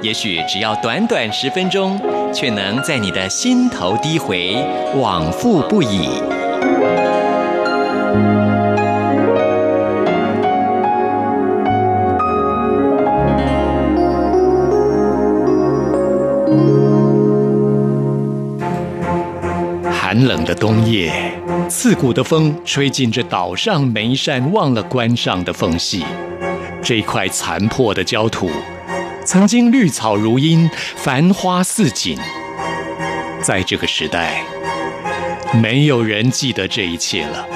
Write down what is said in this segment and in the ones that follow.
也许只要短短十分钟，却能在你的心头低回，往复不已。寒冷的冬夜，刺骨的风吹进这岛上每一扇忘了关上的缝隙。这块残破的焦土，曾经绿草如茵，繁花似锦。在这个时代，没有人记得这一切了。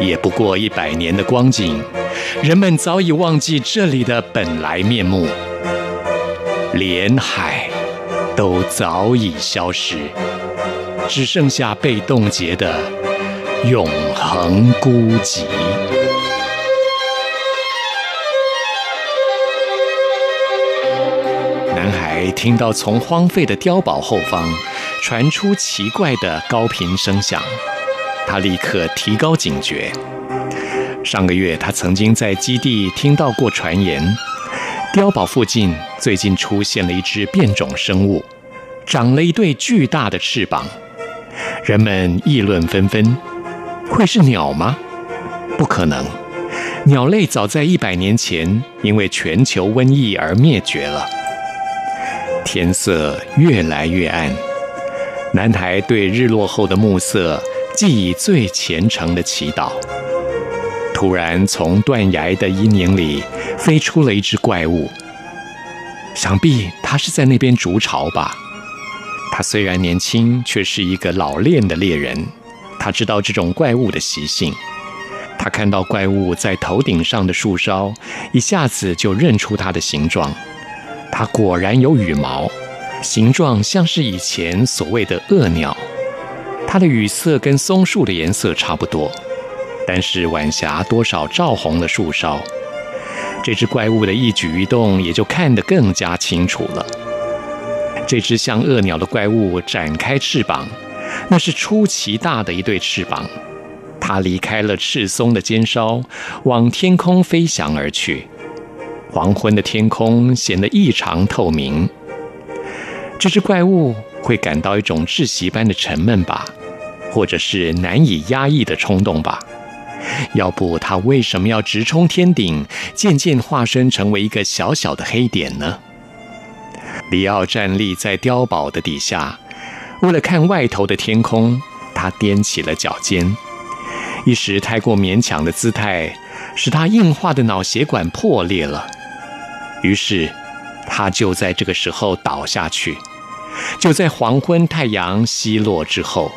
也不过一百年的光景，人们早已忘记这里的本来面目，连海都早已消失。只剩下被冻结的永恒孤寂。听到从荒废的碉堡后方传出奇怪的高频声响，他立刻提高警觉。上个月，他曾经在基地听到过传言，碉堡附近最近出现了一只变种生物，长了一对巨大的翅膀。人们议论纷纷，会是鸟吗？不可能，鸟类早在一百年前因为全球瘟疫而灭绝了。天色越来越暗，男孩对日落后的暮色寄以最虔诚的祈祷。突然，从断崖的阴影里飞出了一只怪物，想必他是在那边筑巢吧。他虽然年轻，却是一个老练的猎人。他知道这种怪物的习性。他看到怪物在头顶上的树梢，一下子就认出它的形状。它果然有羽毛，形状像是以前所谓的恶鸟。它的羽色跟松树的颜色差不多，但是晚霞多少照红了树梢，这只怪物的一举一动也就看得更加清楚了。这只像恶鸟的怪物展开翅膀，那是出奇大的一对翅膀。它离开了赤松的尖梢，往天空飞翔而去。黄昏的天空显得异常透明。这只怪物会感到一种窒息般的沉闷吧，或者是难以压抑的冲动吧？要不它为什么要直冲天顶，渐渐化身成为一个小小的黑点呢？里奥站立在碉堡的底下，为了看外头的天空，他踮起了脚尖。一时太过勉强的姿态，使他硬化的脑血管破裂了。于是，他就在这个时候倒下去。就在黄昏太阳西落之后，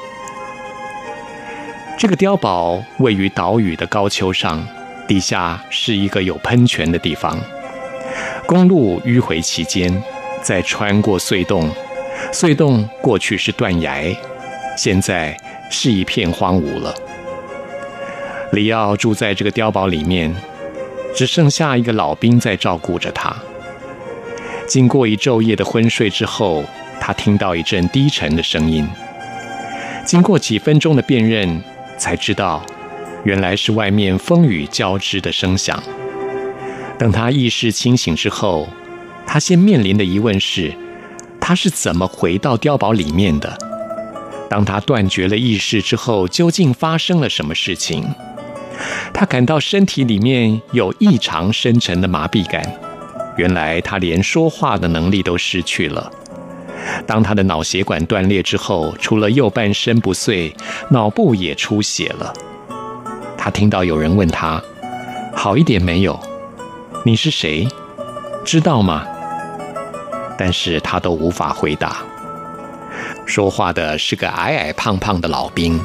这个碉堡位于岛屿的高丘上，底下是一个有喷泉的地方。公路迂回其间。再穿过隧洞，隧洞过去是断崖，现在是一片荒芜了。里奥住在这个碉堡里面，只剩下一个老兵在照顾着他。经过一昼夜的昏睡之后，他听到一阵低沉的声音。经过几分钟的辨认，才知道原来是外面风雨交织的声响。等他意识清醒之后，他先面临的疑问是：他是怎么回到碉堡里面的？当他断绝了意识之后，究竟发生了什么事情？他感到身体里面有异常深沉的麻痹感，原来他连说话的能力都失去了。当他的脑血管断裂之后，除了右半身不遂，脑部也出血了。他听到有人问他：“好一点没有？你是谁？知道吗？”但是他都无法回答。说话的是个矮矮胖胖的老兵，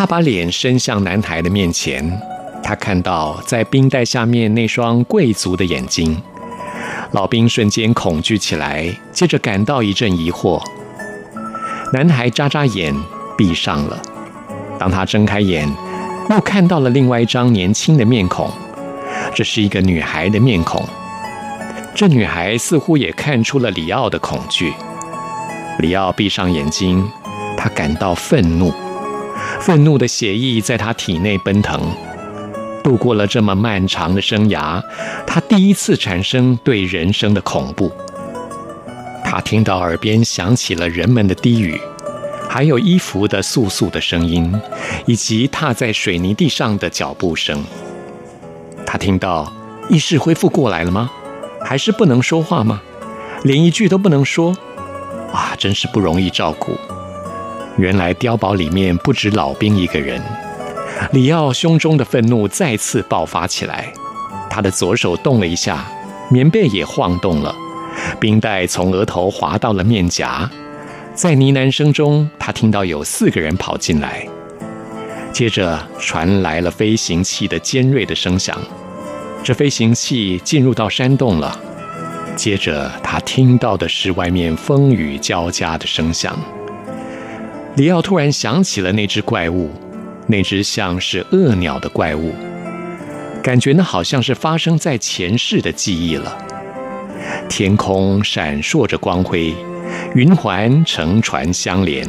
他把脸伸向男孩的面前，他看到在冰袋下面那双贵族的眼睛。老兵瞬间恐惧起来，接着感到一阵疑惑。男孩眨眨眼，闭上了。当他睁开眼，又看到了另外一张年轻的面孔，这是一个女孩的面孔。这女孩似乎也看出了里奥的恐惧。里奥闭上眼睛，他感到愤怒，愤怒的血液在他体内奔腾。度过了这么漫长的生涯，他第一次产生对人生的恐怖。他听到耳边响起了人们的低语，还有衣服的簌簌的声音，以及踏在水泥地上的脚步声。他听到意识恢复过来了吗？还是不能说话吗？连一句都不能说？哇，真是不容易照顾。原来碉堡里面不止老兵一个人。里奥胸中的愤怒再次爆发起来，他的左手动了一下，棉被也晃动了，冰袋从额头滑到了面颊。在呢喃声中，他听到有四个人跑进来，接着传来了飞行器的尖锐的声响。这飞行器进入到山洞了，接着他听到的是外面风雨交加的声响。里奥突然想起了那只怪物。那只像是恶鸟的怪物，感觉那好像是发生在前世的记忆了。天空闪烁着光辉，云环乘船相连，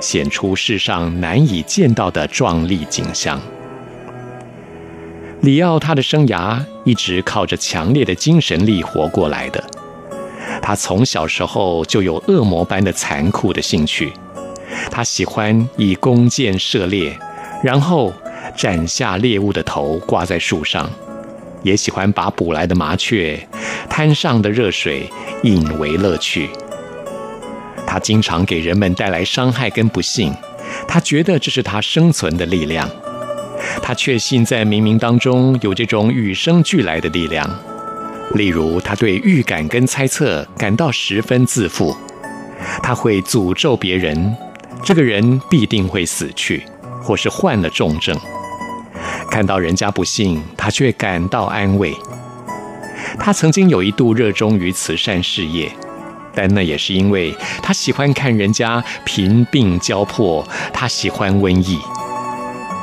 显出世上难以见到的壮丽景象。里奥他的生涯一直靠着强烈的精神力活过来的。他从小时候就有恶魔般的残酷的兴趣，他喜欢以弓箭射猎。然后斩下猎物的头挂在树上，也喜欢把捕来的麻雀、滩上的热水引为乐趣。他经常给人们带来伤害跟不幸，他觉得这是他生存的力量。他确信在冥冥当中有这种与生俱来的力量。例如，他对预感跟猜测感到十分自负，他会诅咒别人，这个人必定会死去。或是患了重症，看到人家不幸，他却感到安慰。他曾经有一度热衷于慈善事业，但那也是因为他喜欢看人家贫病交迫，他喜欢瘟疫。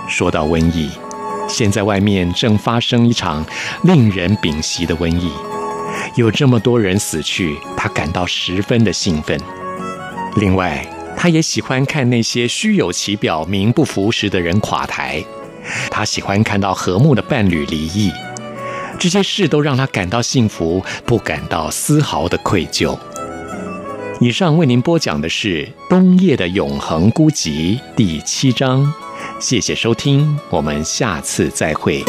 说到瘟疫，现在外面正发生一场令人屏息的瘟疫，有这么多人死去，他感到十分的兴奋。另外，他也喜欢看那些虚有其表、名不符实的人垮台，他喜欢看到和睦的伴侣离异，这些事都让他感到幸福，不感到丝毫的愧疚。以上为您播讲的是冬夜的永恒孤寂第七章，谢谢收听，我们下次再会。